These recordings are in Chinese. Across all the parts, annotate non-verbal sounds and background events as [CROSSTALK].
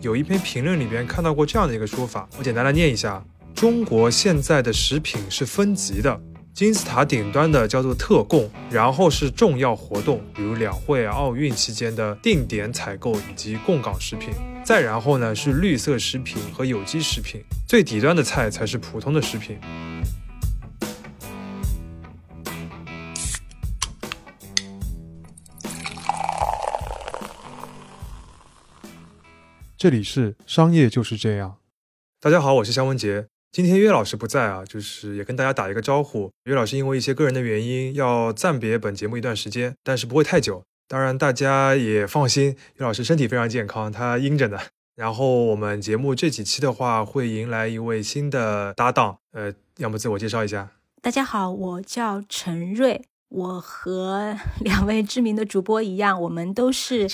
有一篇评论里边看到过这样的一个说法，我简单来念一下：中国现在的食品是分级的。金字塔顶端的叫做特供，然后是重要活动，比如两会、奥运期间的定点采购以及供港食品，再然后呢是绿色食品和有机食品，最底端的菜才是普通的食品。这里是商业就是这样。大家好，我是肖文杰。今天岳老师不在啊，就是也跟大家打一个招呼。岳老师因为一些个人的原因要暂别本节目一段时间，但是不会太久。当然大家也放心，岳老师身体非常健康，他阴着呢。然后我们节目这几期的话，会迎来一位新的搭档。呃，要么自我介绍一下。大家好，我叫陈瑞。我和 [LAUGHS] 两位知名的主播一样，我们都是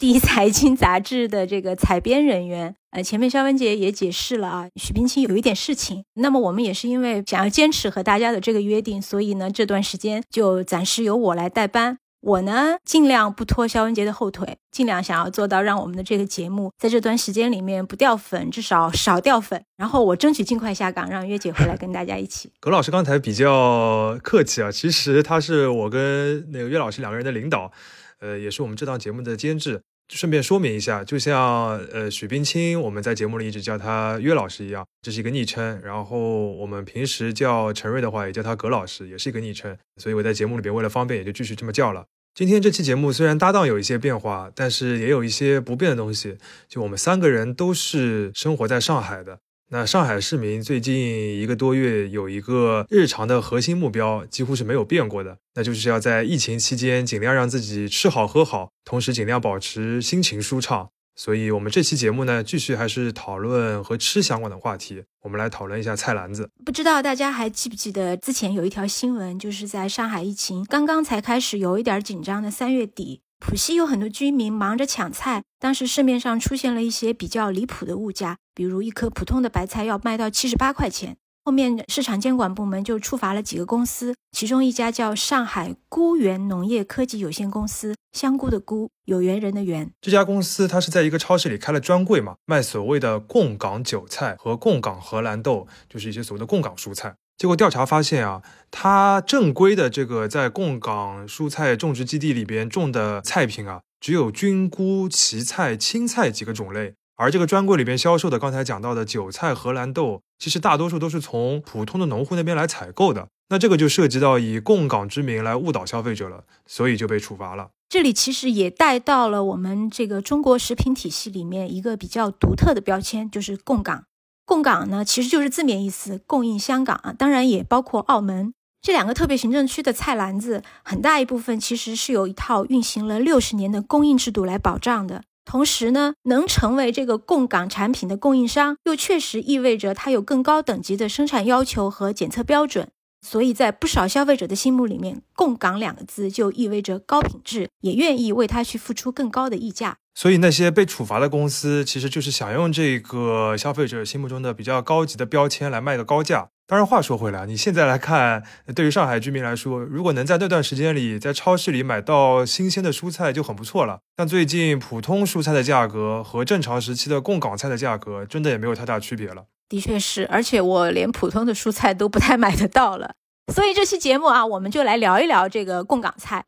第一财经杂志的这个采编人员。呃，前面肖文杰也解释了啊，许冰清有一点事情，那么我们也是因为想要坚持和大家的这个约定，所以呢，这段时间就暂时由我来代班。我呢，尽量不拖肖文杰的后腿，尽量想要做到让我们的这个节目在这段时间里面不掉粉，至少少掉粉。然后我争取尽快下岗，让月姐回来跟大家一起。葛老师刚才比较客气啊，其实他是我跟那个岳老师两个人的领导，呃，也是我们这档节目的监制。顺便说明一下，就像呃许冰清，我们在节目里一直叫他岳老师一样，这是一个昵称。然后我们平时叫陈瑞的话，也叫他葛老师，也是一个昵称。所以我在节目里边为了方便，也就继续这么叫了。今天这期节目虽然搭档有一些变化，但是也有一些不变的东西。就我们三个人都是生活在上海的。那上海市民最近一个多月有一个日常的核心目标，几乎是没有变过的，那就是要在疫情期间尽量让自己吃好喝好，同时尽量保持心情舒畅。所以，我们这期节目呢，继续还是讨论和吃相关的话题。我们来讨论一下菜篮子。不知道大家还记不记得之前有一条新闻，就是在上海疫情刚刚才开始有一点紧张的三月底，浦西有很多居民忙着抢菜，当时市面上出现了一些比较离谱的物价，比如一颗普通的白菜要卖到七十八块钱。后面市场监管部门就处罚了几个公司，其中一家叫上海菇园农业科技有限公司，香菇的菇，有缘人的缘。这家公司它是在一个超市里开了专柜嘛，卖所谓的贡港韭菜和贡港荷兰豆，就是一些所谓的贡港蔬菜。结果调查发现啊，它正规的这个在贡港蔬菜种植基地里边种的菜品啊，只有菌菇、荠菜、青菜几个种类。而这个专柜里边销售的，刚才讲到的韭菜、荷兰豆，其实大多数都是从普通的农户那边来采购的。那这个就涉及到以供港之名来误导消费者了，所以就被处罚了。这里其实也带到了我们这个中国食品体系里面一个比较独特的标签，就是供港。供港呢，其实就是字面意思，供应香港啊，当然也包括澳门这两个特别行政区的菜篮子，很大一部分其实是有一套运行了六十年的供应制度来保障的。同时呢，能成为这个供港产品的供应商，又确实意味着它有更高等级的生产要求和检测标准。所以在不少消费者的心目里面，“供港”两个字就意味着高品质，也愿意为它去付出更高的溢价。所以那些被处罚的公司，其实就是想用这个消费者心目中的比较高级的标签来卖个高价。当然，话说回来，你现在来看，对于上海居民来说，如果能在那段时间里在超市里买到新鲜的蔬菜就很不错了。但最近普通蔬菜的价格和正常时期的供港菜的价格，真的也没有太大区别了。的确是，而且我连普通的蔬菜都不太买得到了。所以这期节目啊，我们就来聊一聊这个供港菜。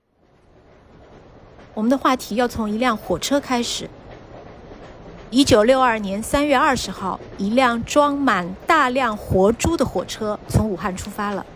我们的话题要从一辆火车开始。一九六二年三月二十号，一辆装满大量活猪的火车从武汉出发了。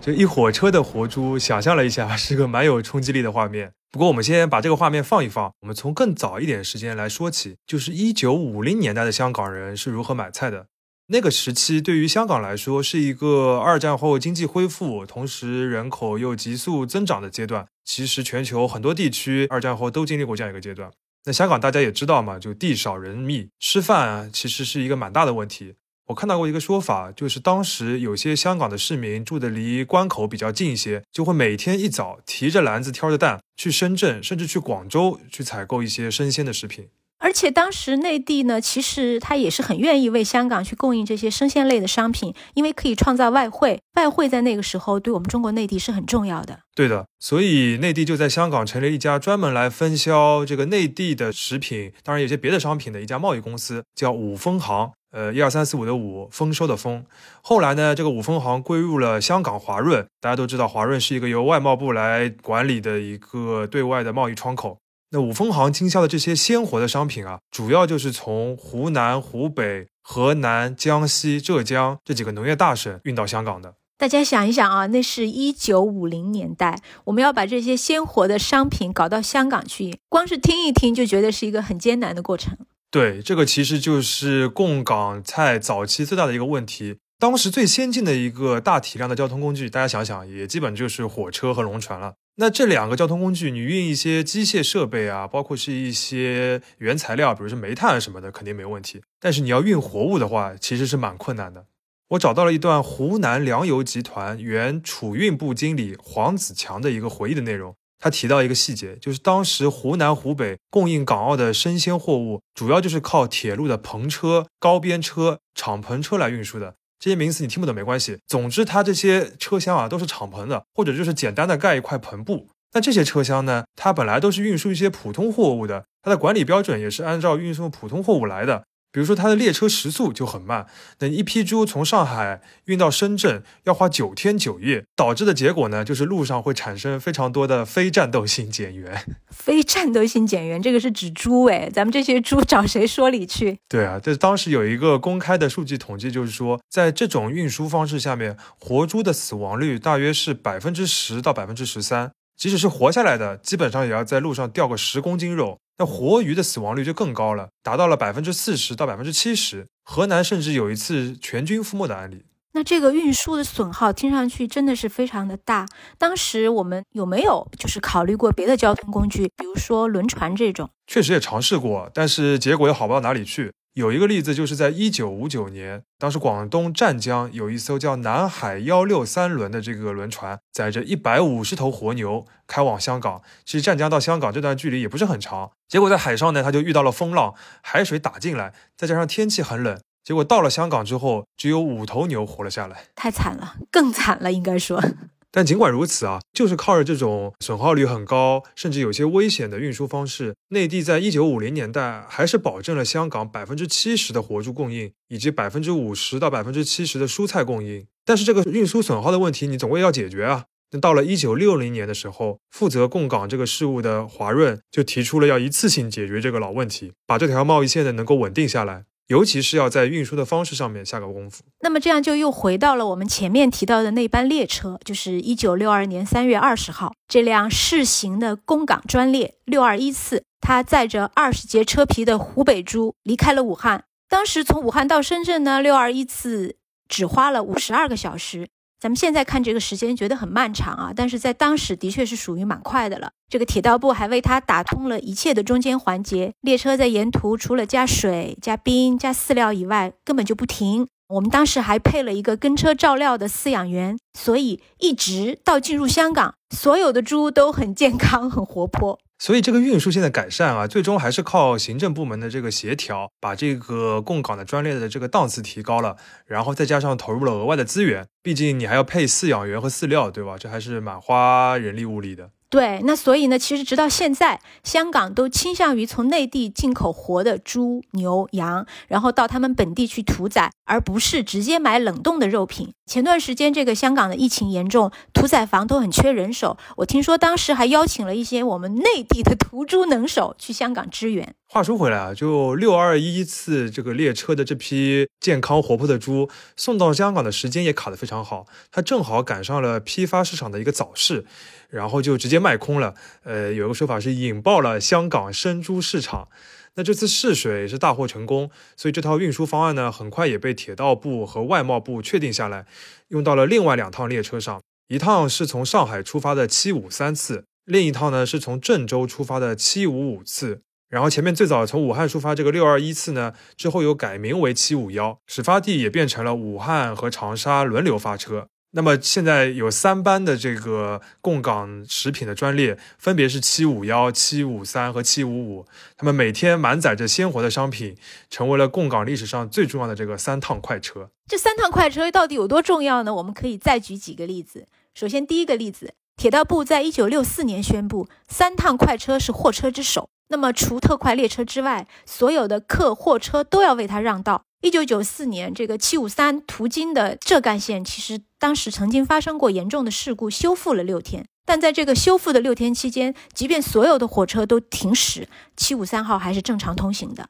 这一火车的活猪，想象了一下，是个蛮有冲击力的画面。不过，我们先把这个画面放一放，我们从更早一点时间来说起，就是一九五零年代的香港人是如何买菜的。那个时期对于香港来说是一个二战后经济恢复，同时人口又急速增长的阶段。其实全球很多地区二战后都经历过这样一个阶段。那香港大家也知道嘛，就地少人密，吃饭其实是一个蛮大的问题。我看到过一个说法，就是当时有些香港的市民住的离关口比较近一些，就会每天一早提着篮子挑着担去深圳，甚至去广州去采购一些生鲜的食品。而且当时内地呢，其实他也是很愿意为香港去供应这些生鲜类的商品，因为可以创造外汇。外汇在那个时候对我们中国内地是很重要的。对的，所以内地就在香港成立一家专门来分销这个内地的食品，当然有些别的商品的一家贸易公司，叫五丰行。呃，一二三四五的五，丰收的丰。后来呢，这个五丰行归入了香港华润。大家都知道，华润是一个由外贸部来管理的一个对外的贸易窗口。那五丰行经销的这些鲜活的商品啊，主要就是从湖南、湖北、河南、江西、浙江这几个农业大省运到香港的。大家想一想啊，那是一九五零年代，我们要把这些鲜活的商品搞到香港去，光是听一听就觉得是一个很艰难的过程。对，这个其实就是供港菜早期最大的一个问题。当时最先进的一个大体量的交通工具，大家想想，也基本就是火车和龙船了。那这两个交通工具，你运一些机械设备啊，包括是一些原材料，比如说煤炭什么的，肯定没问题。但是你要运活物的话，其实是蛮困难的。我找到了一段湖南粮油集团原储运部经理黄子强的一个回忆的内容。他提到一个细节，就是当时湖南、湖北供应港澳的生鲜货物，主要就是靠铁路的篷车、高边车、敞篷车来运输的。这些名词你听不懂没关系，总之它这些车厢啊都是敞篷的，或者就是简单的盖一块篷布。那这些车厢呢，它本来都是运输一些普通货物的，它的管理标准也是按照运送普通货物来的。比如说，它的列车时速就很慢，等一批猪从上海运到深圳要花九天九夜，导致的结果呢，就是路上会产生非常多的非战斗性减员。[LAUGHS] 非战斗性减员，这个是指猪哎，咱们这些猪找谁说理去？[LAUGHS] 对啊，这当时有一个公开的数据统计，就是说，在这种运输方式下面，活猪的死亡率大约是百分之十到百分之十三，即使是活下来的，基本上也要在路上掉个十公斤肉。那活鱼的死亡率就更高了，达到了百分之四十到百分之七十。河南甚至有一次全军覆没的案例。那这个运输的损耗听上去真的是非常的大。当时我们有没有就是考虑过别的交通工具，比如说轮船这种？确实也尝试过，但是结果又好不到哪里去。有一个例子，就是在一九五九年，当时广东湛江有一艘叫南海幺六三轮的这个轮船，载着一百五十头活牛开往香港。其实湛江到香港这段距离也不是很长，结果在海上呢，它就遇到了风浪，海水打进来，再加上天气很冷，结果到了香港之后，只有五头牛活了下来，太惨了，更惨了，应该说。但尽管如此啊，就是靠着这种损耗率很高，甚至有些危险的运输方式，内地在一九五零年代还是保证了香港百分之七十的活猪供应，以及百分之五十到百分之七十的蔬菜供应。但是这个运输损耗的问题，你总归要解决啊。那到了一九六零年的时候，负责供港这个事务的华润就提出了要一次性解决这个老问题，把这条贸易线呢能够稳定下来。尤其是要在运输的方式上面下个功夫。那么这样就又回到了我们前面提到的那班列车，就是一九六二年三月二十号这辆试行的公港专列六二一次，它载着二十节车皮的湖北猪离开了武汉。当时从武汉到深圳呢，六二一次只花了五十二个小时。咱们现在看这个时间觉得很漫长啊，但是在当时的确是属于蛮快的了。这个铁道部还为它打通了一切的中间环节，列车在沿途除了加水、加冰、加饲料以外，根本就不停。我们当时还配了一个跟车照料的饲养员，所以一直到进入香港，所有的猪都很健康、很活泼。所以这个运输线的改善啊，最终还是靠行政部门的这个协调，把这个供港的专列的这个档次提高了，然后再加上投入了额外的资源，毕竟你还要配饲养员和饲料，对吧？这还是蛮花人力物力的。对，那所以呢，其实直到现在，香港都倾向于从内地进口活的猪、牛、羊，然后到他们本地去屠宰，而不是直接买冷冻的肉品。前段时间这个香港的疫情严重，屠宰房都很缺人手，我听说当时还邀请了一些我们内地的屠猪能手去香港支援。话说回来啊，就六二一次这个列车的这批健康活泼的猪送到香港的时间也卡得非常好，它正好赶上了批发市场的一个早市，然后就直接卖空了。呃，有一个说法是引爆了香港生猪市场。那这次试水是大获成功，所以这套运输方案呢，很快也被铁道部和外贸部确定下来，用到了另外两趟列车上，一趟是从上海出发的七五三次，另一趟呢是从郑州出发的七五五次。然后前面最早从武汉出发这个六二一次呢，之后又改名为七五幺，始发地也变成了武汉和长沙轮流发车。那么现在有三班的这个供港食品的专列，分别是七五幺、七五三和七五五。他们每天满载着鲜活的商品，成为了供港历史上最重要的这个三趟快车。这三趟快车到底有多重要呢？我们可以再举几个例子。首先，第一个例子，铁道部在一九六四年宣布，三趟快车是货车之首。那么，除特快列车之外，所有的客货车都要为它让道。一九九四年，这个七五三途经的浙赣线，其实当时曾经发生过严重的事故，修复了六天。但在这个修复的六天期间，即便所有的火车都停驶，七五三号还是正常通行的。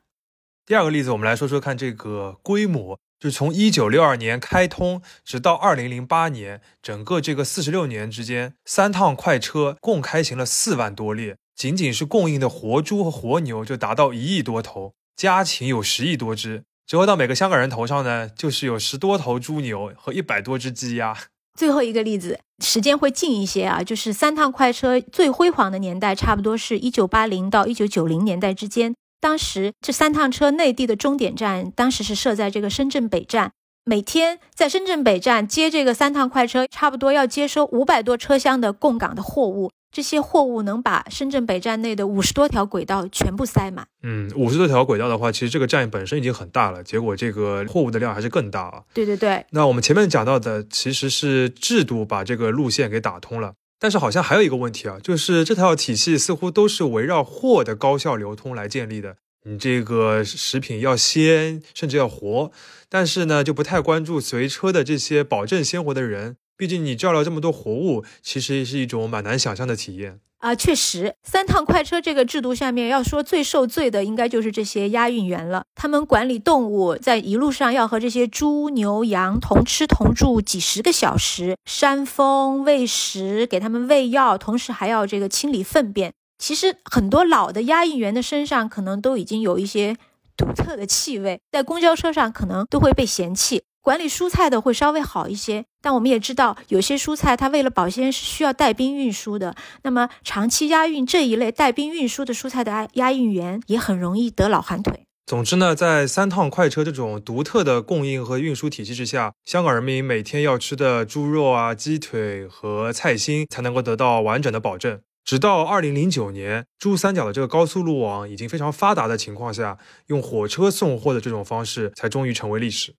第二个例子，我们来说说看这个规模，就是从一九六二年开通，直到二零零八年，整个这个四十六年之间，三趟快车共开行了四万多列，仅仅是供应的活猪和活牛就达到一亿多头，家禽有十亿多只。折合到每个香港人头上呢，就是有十多头猪牛和一百多只鸡鸭。最后一个例子，时间会近一些啊，就是三趟快车最辉煌的年代，差不多是一九八零到一九九零年代之间。当时这三趟车内地的终点站，当时是设在这个深圳北站，每天在深圳北站接这个三趟快车，差不多要接收五百多车厢的供港的货物。这些货物能把深圳北站内的五十多条轨道全部塞满。嗯，五十多条轨道的话，其实这个站本身已经很大了，结果这个货物的量还是更大啊。对对对。那我们前面讲到的其实是制度把这个路线给打通了，但是好像还有一个问题啊，就是这套体系似乎都是围绕货的高效流通来建立的。你这个食品要鲜，甚至要活，但是呢，就不太关注随车的这些保证鲜活的人。毕竟你叫了这么多活物，其实是一种蛮难想象的体验啊！确实，三趟快车这个制度下面，要说最受罪的，应该就是这些押运员了。他们管理动物，在一路上要和这些猪牛羊同吃同住几十个小时，扇风、喂食、给他们喂药，同时还要这个清理粪便。其实很多老的押运员的身上，可能都已经有一些独特的气味，在公交车上可能都会被嫌弃。管理蔬菜的会稍微好一些，但我们也知道，有些蔬菜它为了保鲜是需要带冰运输的。那么长期押运这一类带冰运输的蔬菜的押押运员也很容易得老寒腿。总之呢，在三趟快车这种独特的供应和运输体系之下，香港人民每天要吃的猪肉啊、鸡腿和菜心才能够得到完整的保证。直到二零零九年，珠三角的这个高速路网已经非常发达的情况下，用火车送货的这种方式才终于成为历史。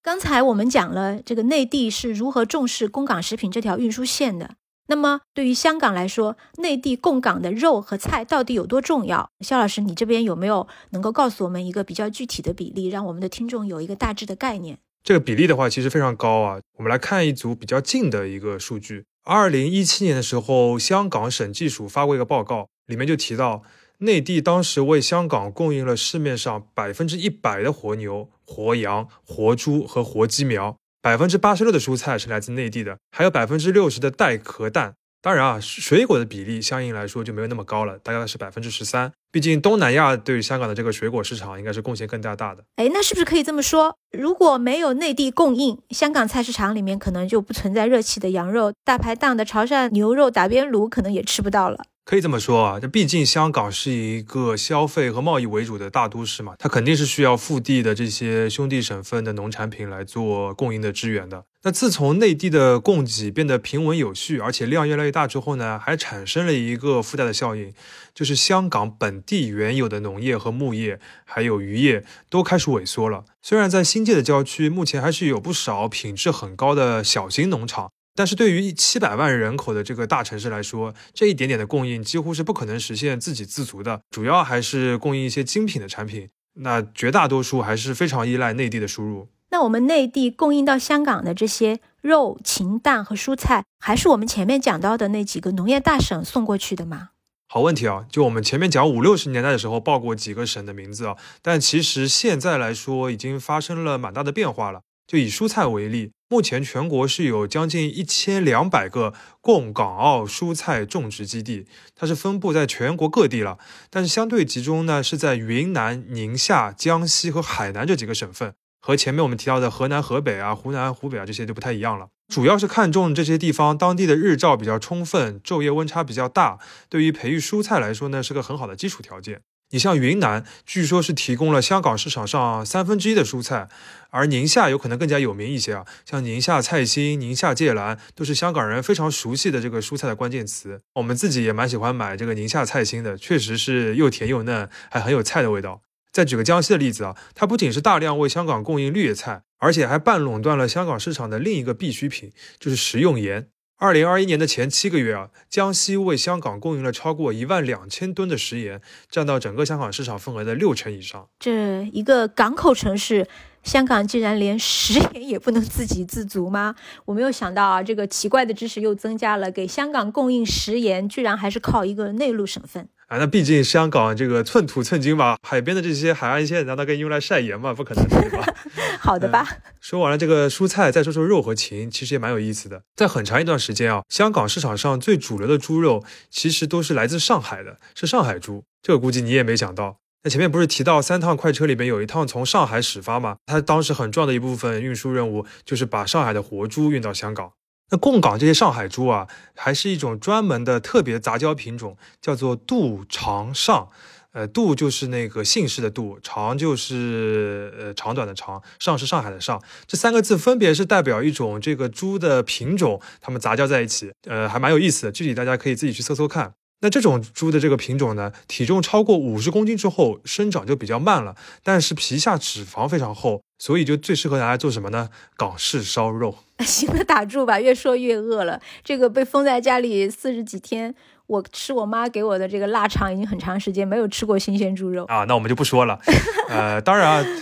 刚才我们讲了这个内地是如何重视供港食品这条运输线的。那么对于香港来说，内地供港的肉和菜到底有多重要？肖老师，你这边有没有能够告诉我们一个比较具体的比例，让我们的听众有一个大致的概念？这个比例的话，其实非常高啊。我们来看一组比较近的一个数据。二零一七年的时候，香港审计署发过一个报告，里面就提到。内地当时为香港供应了市面上百分之一百的活牛、活羊、活猪和活鸡苗，百分之八十六的蔬菜是来自内地的，还有百分之六十的带壳蛋。当然啊，水果的比例相应来说就没有那么高了，大概是百分之十三。毕竟东南亚对于香港的这个水果市场应该是贡献更加大的。哎，那是不是可以这么说？如果没有内地供应，香港菜市场里面可能就不存在热气的羊肉，大排档的潮汕牛肉打边炉可能也吃不到了。可以这么说啊，这毕竟香港是一个消费和贸易为主的大都市嘛，它肯定是需要腹地的这些兄弟省份的农产品来做供应的支援的。那自从内地的供给变得平稳有序，而且量越来越大之后呢，还产生了一个附带的效应，就是香港本地原有的农业和牧业还有渔业都开始萎缩了。虽然在新界的郊区，目前还是有不少品质很高的小型农场。但是对于七百万人口的这个大城市来说，这一点点的供应几乎是不可能实现自给自足的，主要还是供应一些精品的产品。那绝大多数还是非常依赖内地的输入。那我们内地供应到香港的这些肉、禽蛋和蔬菜，还是我们前面讲到的那几个农业大省送过去的吗？好问题啊！就我们前面讲五六十年代的时候报过几个省的名字啊，但其实现在来说已经发生了蛮大的变化了。就以蔬菜为例。目前全国是有将近一千两百个供港澳蔬菜种植基地，它是分布在全国各地了。但是相对集中呢，是在云南、宁夏、江西和海南这几个省份，和前面我们提到的河南、河北啊、湖南、湖北啊这些就不太一样了。主要是看中这些地方当地的日照比较充分，昼夜温差比较大，对于培育蔬菜来说呢是个很好的基础条件。你像云南，据说是提供了香港市场上三分之一的蔬菜，而宁夏有可能更加有名一些啊，像宁夏菜心、宁夏芥蓝都是香港人非常熟悉的这个蔬菜的关键词。我们自己也蛮喜欢买这个宁夏菜心的，确实是又甜又嫩，还很有菜的味道。再举个江西的例子啊，它不仅是大量为香港供应绿叶菜，而且还半垄断了香港市场的另一个必需品，就是食用盐。二零二一年的前七个月啊，江西为香港供应了超过一万两千吨的食盐，占到整个香港市场份额的六成以上。这一个港口城市，香港竟然连食盐也不能自给自足吗？我没有想到啊，这个奇怪的知识又增加了，给香港供应食盐，居然还是靠一个内陆省份。啊，那毕竟香港这个寸土寸金吧，海边的这些海岸线难道可以用来晒盐吗？不可能，对吧？[LAUGHS] 好的吧。说完了这个蔬菜，再说说肉和禽，其实也蛮有意思的。在很长一段时间啊，香港市场上最主流的猪肉其实都是来自上海的，是上海猪。这个估计你也没想到。那前面不是提到三趟快车里面有一趟从上海始发吗？它当时很重要的一部分运输任务就是把上海的活猪运到香港。那贡港这些上海猪啊，还是一种专门的特别杂交品种，叫做杜长上。呃，杜就是那个姓氏的杜，长就是呃长短的长，上是上海的上。这三个字分别是代表一种这个猪的品种，它们杂交在一起，呃，还蛮有意思的。具体大家可以自己去搜搜看。那这种猪的这个品种呢，体重超过五十公斤之后，生长就比较慢了，但是皮下脂肪非常厚，所以就最适合拿来做什么呢？港式烧肉。[LAUGHS] 行了，打住吧，越说越饿了。这个被封在家里四十几天，我吃我妈给我的这个腊肠已经很长时间没有吃过新鲜猪肉啊。那我们就不说了。[LAUGHS] 呃，当然啊。[LAUGHS]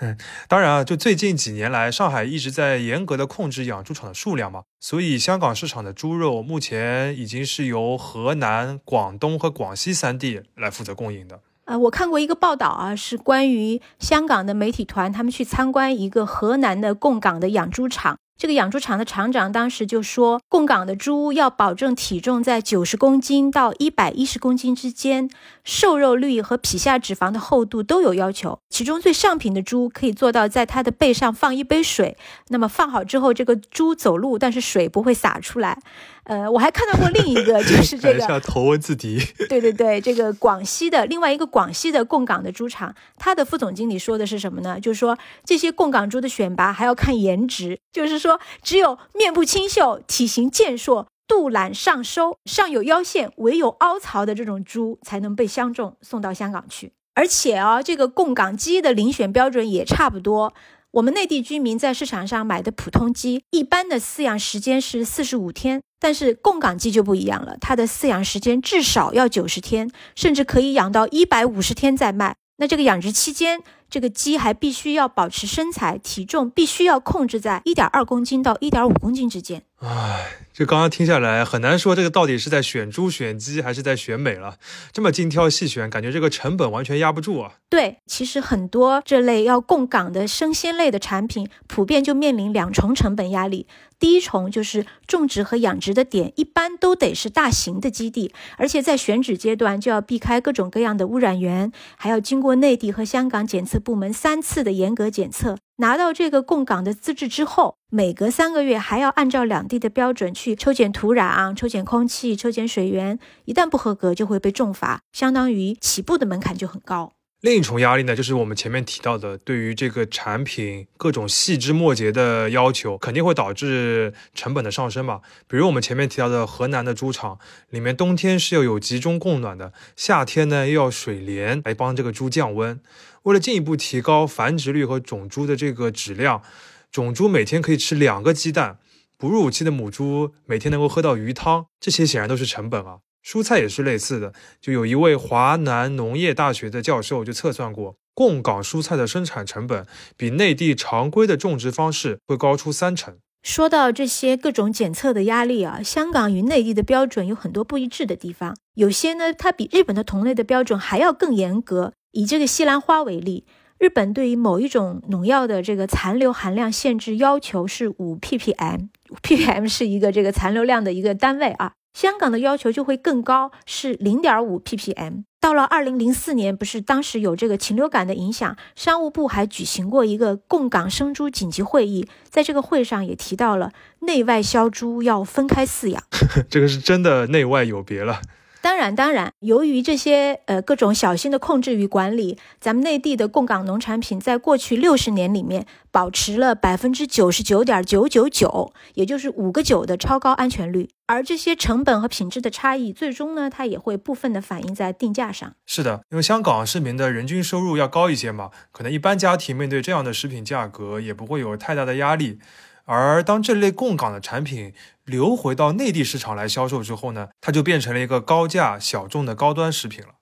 嗯，当然啊，就最近几年来，上海一直在严格的控制养猪场的数量嘛，所以香港市场的猪肉目前已经是由河南、广东和广西三地来负责供应的。呃，我看过一个报道啊，是关于香港的媒体团他们去参观一个河南的供港的养猪场。这个养猪场的厂长当时就说，供港的猪要保证体重在九十公斤到一百一十公斤之间，瘦肉率和皮下脂肪的厚度都有要求。其中最上品的猪可以做到在它的背上放一杯水，那么放好之后，这个猪走路，但是水不会洒出来。呃，我还看到过另一个，就 [LAUGHS] 是这个头文字 [LAUGHS] D。对对对，这个广西的另外一个广西的供港的猪场，它的副总经理说的是什么呢？就是说这些供港猪的选拔还要看颜值，就是说只有面部清秀、体型健硕、肚腩上收、上有腰线、尾有凹槽的这种猪才能被相中送到香港去。而且啊，这个供港鸡的遴选标准也差不多。我们内地居民在市场上买的普通鸡，一般的饲养时间是四十五天，但是供港鸡就不一样了，它的饲养时间至少要九十天，甚至可以养到一百五十天再卖。那这个养殖期间，这个鸡还必须要保持身材，体重必须要控制在一点二公斤到一点五公斤之间。唉。就刚刚听下来，很难说这个到底是在选猪选鸡，还是在选美了。这么精挑细选，感觉这个成本完全压不住啊。对，其实很多这类要供港的生鲜类的产品，普遍就面临两重成本压力。第一重就是种植和养殖的点一般都得是大型的基地，而且在选址阶段就要避开各种各样的污染源，还要经过内地和香港检测部门三次的严格检测。拿到这个供港的资质之后，每隔三个月还要按照两地的标准去去抽检土壤、抽检空气、抽检水源，一旦不合格就会被重罚，相当于起步的门槛就很高。另一重压力呢，就是我们前面提到的，对于这个产品各种细枝末节的要求，肯定会导致成本的上升嘛。比如我们前面提到的河南的猪场，里面冬天是要有集中供暖的，夏天呢又要水帘来帮这个猪降温。为了进一步提高繁殖率和种猪的这个质量，种猪每天可以吃两个鸡蛋，哺乳期的母猪每天能够喝到鱼汤，这些显然都是成本啊。蔬菜也是类似的，就有一位华南农业大学的教授就测算过，供港蔬菜的生产成本比内地常规的种植方式会高出三成。说到这些各种检测的压力啊，香港与内地的标准有很多不一致的地方，有些呢它比日本的同类的标准还要更严格。以这个西兰花为例，日本对于某一种农药的这个残留含量限制要求是五 ppm，ppm 是一个这个残留量的一个单位啊。香港的要求就会更高，是零点五 ppm。到了二零零四年，不是当时有这个禽流感的影响，商务部还举行过一个供港生猪紧急会议，在这个会上也提到了内外销猪要分开饲养。[LAUGHS] 这个是真的内外有别了。当然，当然，由于这些呃各种小心的控制与管理，咱们内地的供港农产品在过去六十年里面保持了百分之九十九点九九九，也就是五个九的超高安全率。而这些成本和品质的差异，最终呢，它也会部分的反映在定价上。是的，因为香港市民的人均收入要高一些嘛，可能一般家庭面对这样的食品价格也不会有太大的压力。而当这类供港的产品流回到内地市场来销售之后呢，它就变成了一个高价小众的高端食品了。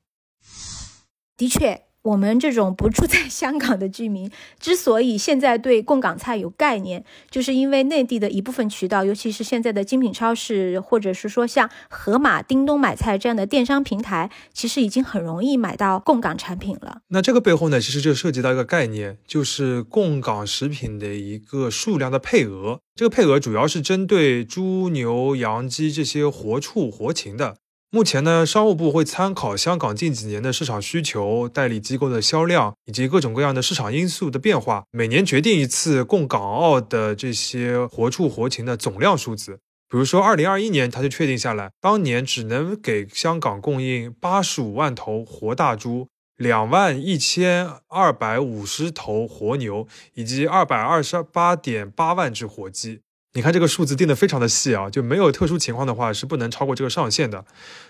的确。我们这种不住在 [LAUGHS] 香港的居民，之所以现在对供港菜有概念，就是因为内地的一部分渠道，尤其是现在的精品超市，或者是说像盒马、叮咚买菜这样的电商平台，其实已经很容易买到供港产品了。那这个背后呢，其实就涉及到一个概念，就是供港食品的一个数量的配额。这个配额主要是针对猪、牛、羊、鸡这些活畜、活禽的。目前呢，商务部会参考香港近几年的市场需求、代理机构的销量以及各种各样的市场因素的变化，每年决定一次供港澳的这些活畜活禽的总量数字。比如说，二零二一年，它就确定下来，当年只能给香港供应八十五万头活大猪、两万一千二百五十头活牛以及二百二十八点八万只活鸡。你看这个数字定的非常的细啊，就没有特殊情况的话是不能超过这个上限的。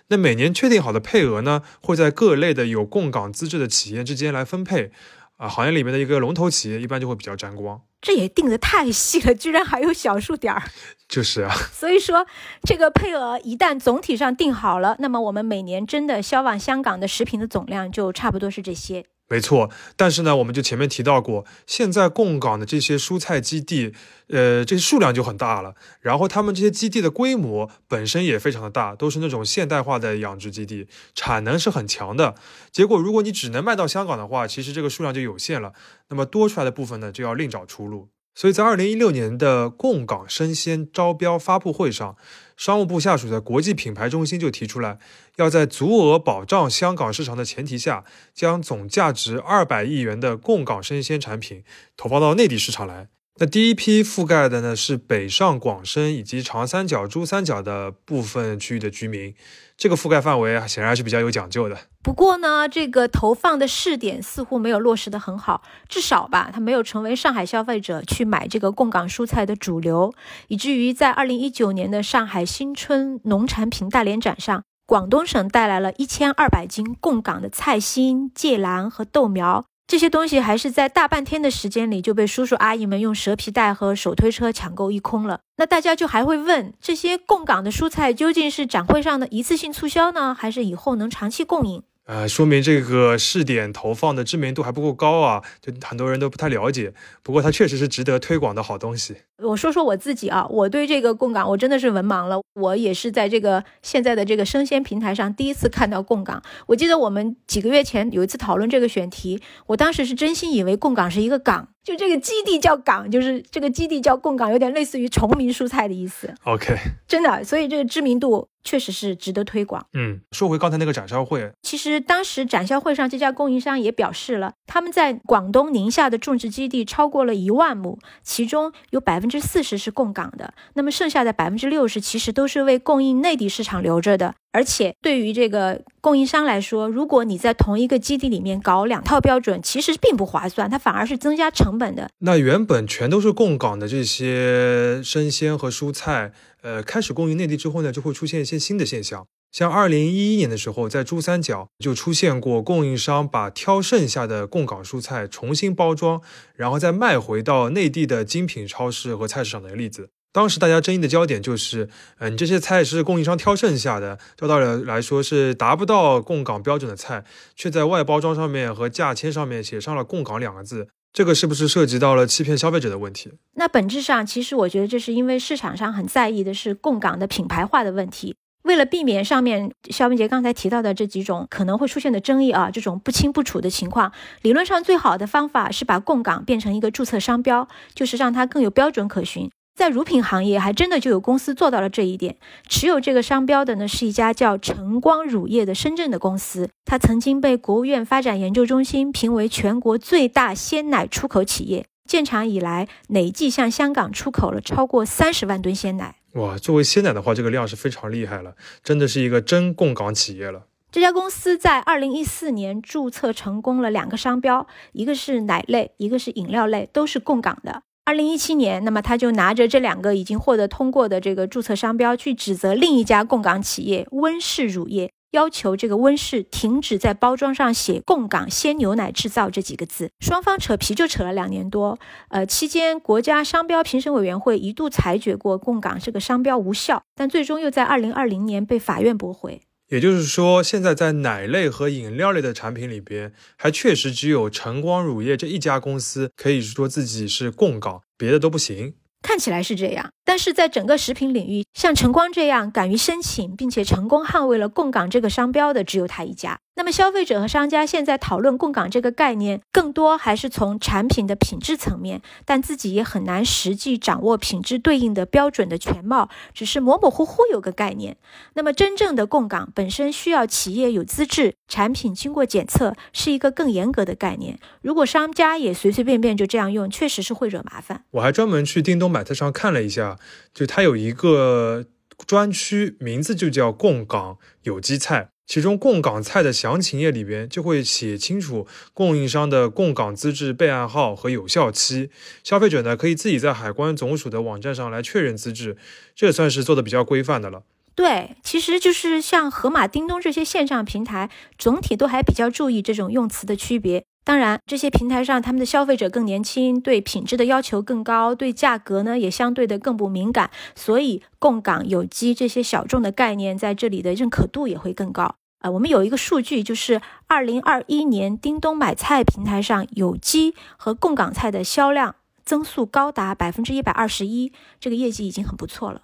那每年确定好的配额呢，会在各类的有供港资质的企业之间来分配。啊，行业里面的一个龙头企业一般就会比较沾光。这也定的太细了，居然还有小数点儿。[LAUGHS] 就是啊。[LAUGHS] 所以说，这个配额一旦总体上定好了，那么我们每年真的销往香港的食品的总量就差不多是这些。没错，但是呢，我们就前面提到过，现在供港的这些蔬菜基地，呃，这些数量就很大了。然后他们这些基地的规模本身也非常的大，都是那种现代化的养殖基地，产能是很强的。结果，如果你只能卖到香港的话，其实这个数量就有限了。那么多出来的部分呢，就要另找出路。所以在二零一六年的供港生鲜招标发布会上。商务部下属的国际品牌中心就提出来，要在足额保障香港市场的前提下，将总价值二百亿元的供港生鲜产品投放到内地市场来。那第一批覆盖的呢是北上广深以及长三角、珠三角的部分区域的居民，这个覆盖范围啊显然还是比较有讲究的。不过呢，这个投放的试点似乎没有落实的很好，至少吧，它没有成为上海消费者去买这个供港蔬菜的主流，以至于在二零一九年的上海新春农产品大联展上，广东省带来了一千二百斤供港的菜心、芥蓝和豆苗。这些东西还是在大半天的时间里就被叔叔阿姨们用蛇皮袋和手推车抢购一空了。那大家就还会问，这些供港的蔬菜究竟是展会上的一次性促销呢，还是以后能长期供应？呃，说明这个试点投放的知名度还不够高啊，就很多人都不太了解。不过它确实是值得推广的好东西。我说说我自己啊，我对这个供港我真的是文盲了。我也是在这个现在的这个生鲜平台上第一次看到供港。我记得我们几个月前有一次讨论这个选题，我当时是真心以为供港是一个港。就这个基地叫港，就是这个基地叫供港，有点类似于崇明蔬菜的意思。OK，真的，所以这个知名度确实是值得推广。嗯，说回刚才那个展销会，其实当时展销会上，这家供应商也表示了，他们在广东宁夏的种植基地超过了一万亩，其中有百分之四十是供港的，那么剩下的百分之六十其实都是为供应内地市场留着的。而且对于这个供应商来说，如果你在同一个基地里面搞两套标准，其实并不划算，它反而是增加成本的。那原本全都是供港的这些生鲜和蔬菜，呃，开始供应内地之后呢，就会出现一些新的现象。像二零一一年的时候，在珠三角就出现过供应商把挑剩下的供港蔬菜重新包装，然后再卖回到内地的精品超市和菜市场的例子。当时大家争议的焦点就是，嗯，这些菜是供应商挑剩下的，照道理来说是达不到供港标准的菜，却在外包装上面和价签上面写上了“供港”两个字，这个是不是涉及到了欺骗消费者的问题？那本质上，其实我觉得这是因为市场上很在意的是供港的品牌化的问题。为了避免上面肖文杰刚才提到的这几种可能会出现的争议啊，这种不清不楚的情况，理论上最好的方法是把供港变成一个注册商标，就是让它更有标准可循。在乳品行业，还真的就有公司做到了这一点。持有这个商标的呢，是一家叫晨光乳业的深圳的公司。它曾经被国务院发展研究中心评为全国最大鲜奶出口企业。建厂以来，累计向香港出口了超过三十万吨鲜奶。哇，作为鲜奶的话，这个量是非常厉害了，真的是一个真供港企业了。这家公司在二零一四年注册成功了两个商标，一个是奶类，一个是饮料类，都是供港的。二零一七年，那么他就拿着这两个已经获得通过的这个注册商标，去指责另一家供港企业温氏乳业，要求这个温氏停止在包装上写“供港鲜牛奶制造”这几个字。双方扯皮就扯了两年多，呃，期间国家商标评审委员会一度裁决过供港这个商标无效，但最终又在二零二零年被法院驳回。也就是说，现在在奶类和饮料类的产品里边，还确实只有晨光乳业这一家公司可以说自己是供港，别的都不行。看起来是这样，但是在整个食品领域，像晨光这样敢于申请并且成功捍卫了供港这个商标的，只有他一家。那么，消费者和商家现在讨论供港这个概念，更多还是从产品的品质层面，但自己也很难实际掌握品质对应的标准的全貌，只是模模糊糊有个概念。那么，真正的供港本身需要企业有资质，产品经过检测，是一个更严格的概念。如果商家也随随便便就这样用，确实是会惹麻烦。我还专门去叮咚买菜上看了一下，就它有一个专区，名字就叫供港有机菜。其中供港菜的详情页里边就会写清楚供应商的供港资质备案号和有效期，消费者呢可以自己在海关总署的网站上来确认资质，这也算是做的比较规范的了。对，其实就是像盒马、叮咚这些线上平台，总体都还比较注意这种用词的区别。当然，这些平台上他们的消费者更年轻，对品质的要求更高，对价格呢也相对的更不敏感，所以供港有机这些小众的概念在这里的认可度也会更高。啊，我们有一个数据，就是二零二一年叮咚买菜平台上有机和供港菜的销量增速高达百分之一百二十一，这个业绩已经很不错了。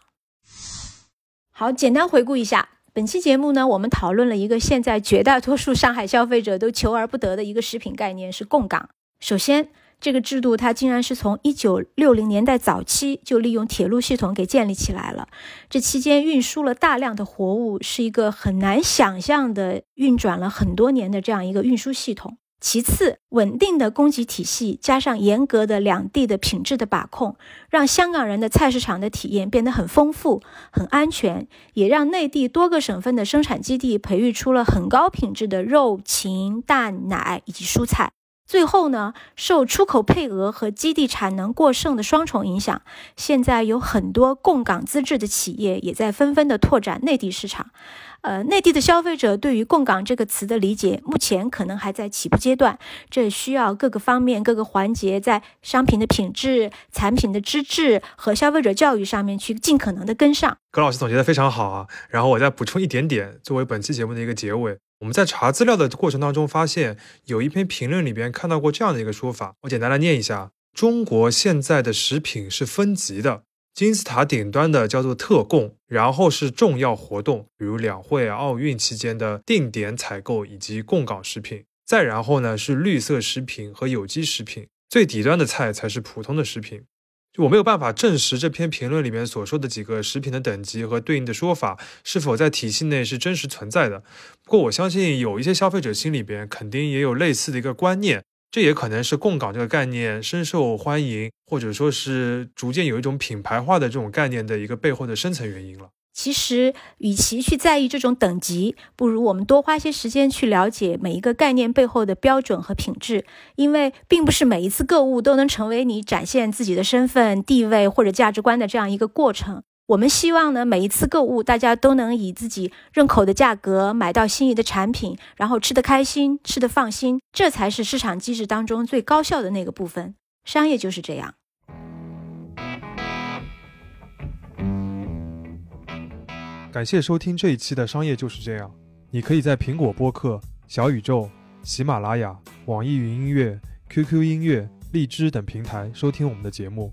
好，简单回顾一下本期节目呢，我们讨论了一个现在绝大多数上海消费者都求而不得的一个食品概念，是供港。首先。这个制度它竟然是从一九六零年代早期就利用铁路系统给建立起来了，这期间运输了大量的活物，是一个很难想象的运转了很多年的这样一个运输系统。其次，稳定的供给体系加上严格的两地的品质的把控，让香港人的菜市场的体验变得很丰富、很安全，也让内地多个省份的生产基地培育出了很高品质的肉、禽、蛋、奶以及蔬菜。最后呢，受出口配额和基地产能过剩的双重影响，现在有很多供港资质的企业也在纷纷的拓展内地市场。呃，内地的消费者对于“供港”这个词的理解，目前可能还在起步阶段，这需要各个方面、各个环节在商品的品质、产品的资质和消费者教育上面去尽可能的跟上。葛老师总结的非常好啊，然后我再补充一点点，作为本期节目的一个结尾。我们在查资料的过程当中，发现有一篇评论里边看到过这样的一个说法，我简单来念一下：中国现在的食品是分级的，金字塔顶端的叫做特供，然后是重要活动，比如两会、奥运期间的定点采购以及供港食品，再然后呢是绿色食品和有机食品，最底端的菜才是普通的食品。就我没有办法证实这篇评论里面所说的几个食品的等级和对应的说法是否在体系内是真实存在的。不过我相信有一些消费者心里边肯定也有类似的一个观念，这也可能是供港这个概念深受欢迎，或者说是逐渐有一种品牌化的这种概念的一个背后的深层原因了。其实，与其去在意这种等级，不如我们多花些时间去了解每一个概念背后的标准和品质。因为，并不是每一次购物都能成为你展现自己的身份、地位或者价值观的这样一个过程。我们希望呢，每一次购物，大家都能以自己认可的价格买到心仪的产品，然后吃得开心、吃得放心，这才是市场机制当中最高效的那个部分。商业就是这样。感谢收听这一期的商业就是这样。你可以在苹果播客、小宇宙、喜马拉雅、网易云音乐、QQ 音乐、荔枝等平台收听我们的节目。